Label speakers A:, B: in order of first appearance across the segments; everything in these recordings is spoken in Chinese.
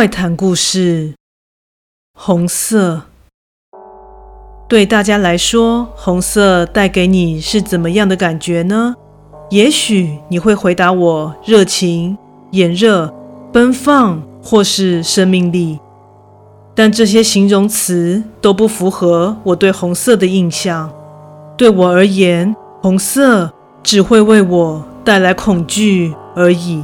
A: 怪谈故事：红色。对大家来说，红色带给你是怎么样的感觉呢？也许你会回答我：热情、炎热、奔放，或是生命力。但这些形容词都不符合我对红色的印象。对我而言，红色只会为我带来恐惧而已。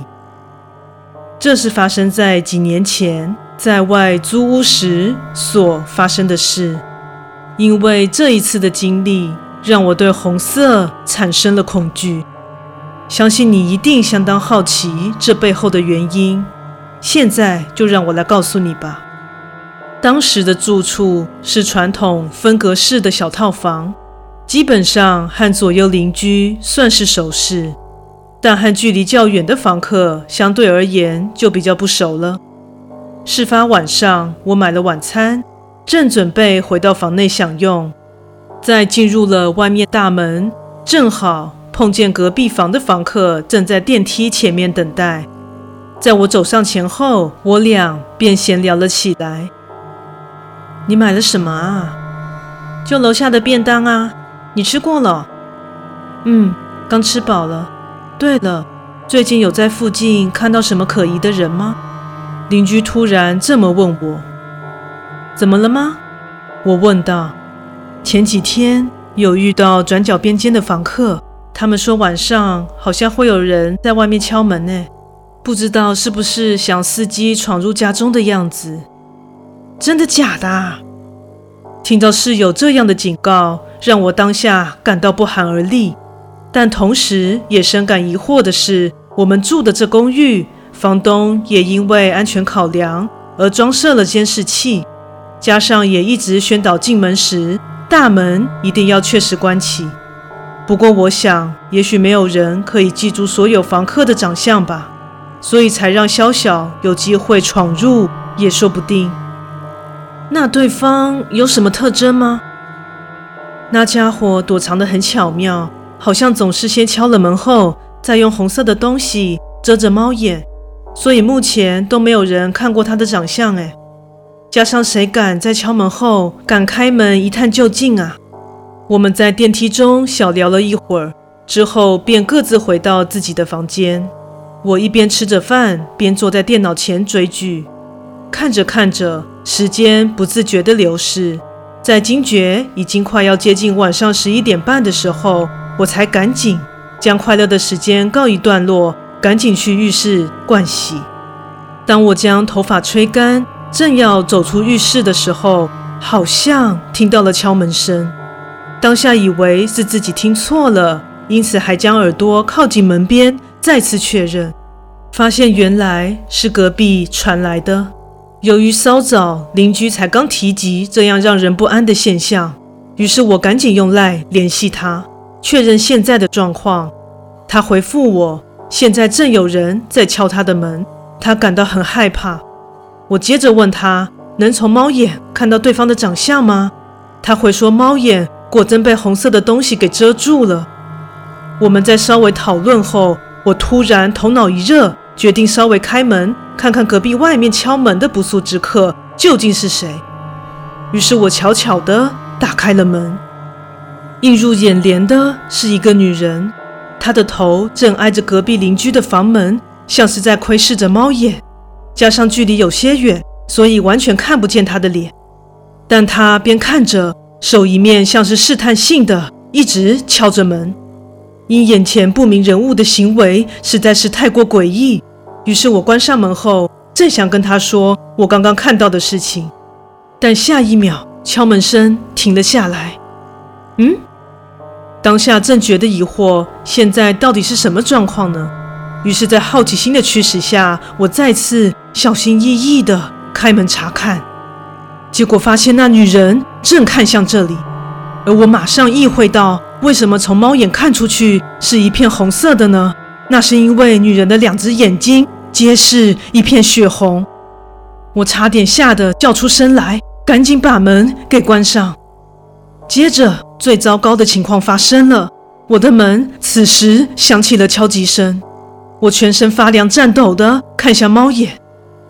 A: 这是发生在几年前在外租屋时所发生的事。因为这一次的经历，让我对红色产生了恐惧。相信你一定相当好奇这背后的原因。现在就让我来告诉你吧。当时的住处是传统分隔式的小套房，基本上和左右邻居算是熟识。但和距离较远的房客相对而言就比较不熟了。事发晚上，我买了晚餐，正准备回到房内享用，在进入了外面大门，正好碰见隔壁房的房客正在电梯前面等待。在我走上前后，我俩便闲聊了起来。你买了什么啊？就楼下的便当啊。你吃过了？嗯，刚吃饱了。对了，最近有在附近看到什么可疑的人吗？邻居突然这么问我。怎么了吗？我问道。前几天有遇到转角边间的房客，他们说晚上好像会有人在外面敲门呢，不知道是不是想伺机闯入家中的样子。真的假的？听到室友这样的警告，让我当下感到不寒而栗。但同时也深感疑惑的是，我们住的这公寓，房东也因为安全考量而装设了监视器，加上也一直宣导进门时大门一定要确实关起。不过我想，也许没有人可以记住所有房客的长相吧，所以才让小小有机会闯入也说不定。那对方有什么特征吗？那家伙躲藏得很巧妙。好像总是先敲了门后，再用红色的东西遮着猫眼，所以目前都没有人看过他的长相。哎，加上谁敢在敲门后敢开门一探究竟啊？我们在电梯中小聊了一会儿，之后便各自回到自己的房间。我一边吃着饭，边坐在电脑前追剧，看着看着，时间不自觉地流逝，在惊觉已经快要接近晚上十一点半的时候。我才赶紧将快乐的时间告一段落，赶紧去浴室灌洗。当我将头发吹干，正要走出浴室的时候，好像听到了敲门声。当下以为是自己听错了，因此还将耳朵靠近门边，再次确认，发现原来是隔壁传来的。由于稍早邻居才刚提及这样让人不安的现象，于是我赶紧用赖联系他。确认现在的状况，他回复我：现在正有人在敲他的门，他感到很害怕。我接着问他：能从猫眼看到对方的长相吗？他回说：猫眼果真被红色的东西给遮住了。我们在稍微讨论后，我突然头脑一热，决定稍微开门，看看隔壁外面敲门的不速之客究竟是谁。于是我悄悄地打开了门。映入眼帘的是一个女人，她的头正挨着隔壁邻居的房门，像是在窥视着猫眼。加上距离有些远，所以完全看不见她的脸。但她边看着，手一面像是试探性的一直敲着门。因眼前不明人物的行为实在是太过诡异，于是我关上门后，正想跟她说我刚刚看到的事情，但下一秒敲门声停了下来。嗯。当下正觉得疑惑，现在到底是什么状况呢？于是，在好奇心的驱使下，我再次小心翼翼地开门查看，结果发现那女人正看向这里，而我马上意会到，为什么从猫眼看出去是一片红色的呢？那是因为女人的两只眼睛皆是一片血红。我差点吓得叫出声来，赶紧把门给关上。接着，最糟糕的情况发生了，我的门此时响起了敲击声。我全身发凉，颤抖的看向猫眼，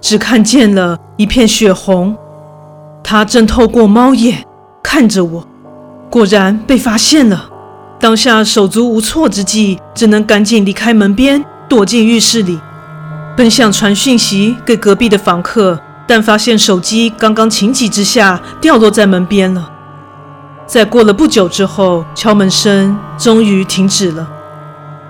A: 只看见了一片血红。他正透过猫眼看着我，果然被发现了。当下手足无措之际，只能赶紧离开门边，躲进浴室里，本想传讯息给隔壁的房客，但发现手机刚刚情急之下掉落在门边了。在过了不久之后，敲门声终于停止了。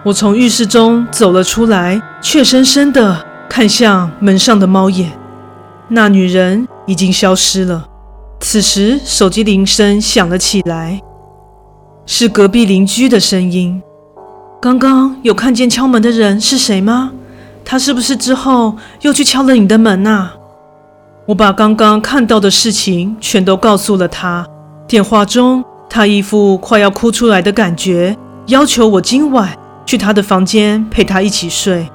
A: 我从浴室中走了出来，怯生生地看向门上的猫眼，那女人已经消失了。此时，手机铃声响了起来，是隔壁邻居的声音。刚刚有看见敲门的人是谁吗？他是不是之后又去敲了你的门呐？我把刚刚看到的事情全都告诉了他。电话中，他一副快要哭出来的感觉，要求我今晚去他的房间陪他一起睡。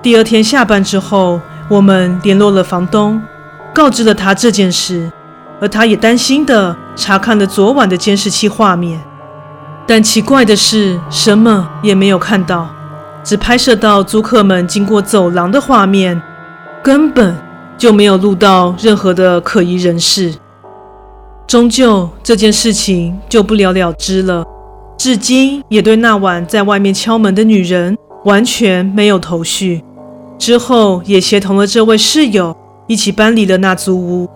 A: 第二天下班之后，我们联络了房东，告知了他这件事，而他也担心地查看了昨晚的监视器画面，但奇怪的是，什么也没有看到，只拍摄到租客们经过走廊的画面，根本就没有录到任何的可疑人士。终究这件事情就不了了之了，至今也对那晚在外面敲门的女人完全没有头绪。之后也协同了这位室友一起搬离了那租屋。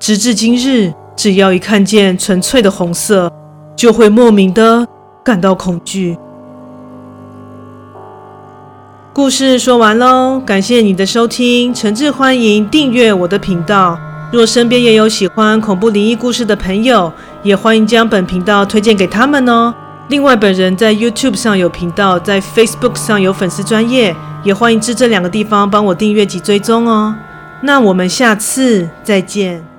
A: 直至今日，只要一看见纯粹的红色，就会莫名的感到恐惧。故事说完喽，感谢你的收听，诚挚欢迎订阅我的频道。若身边也有喜欢恐怖灵异故事的朋友，也欢迎将本频道推荐给他们哦。另外，本人在 YouTube 上有频道，在 Facebook 上有粉丝专业，也欢迎至这两个地方帮我订阅及追踪哦。那我们下次再见。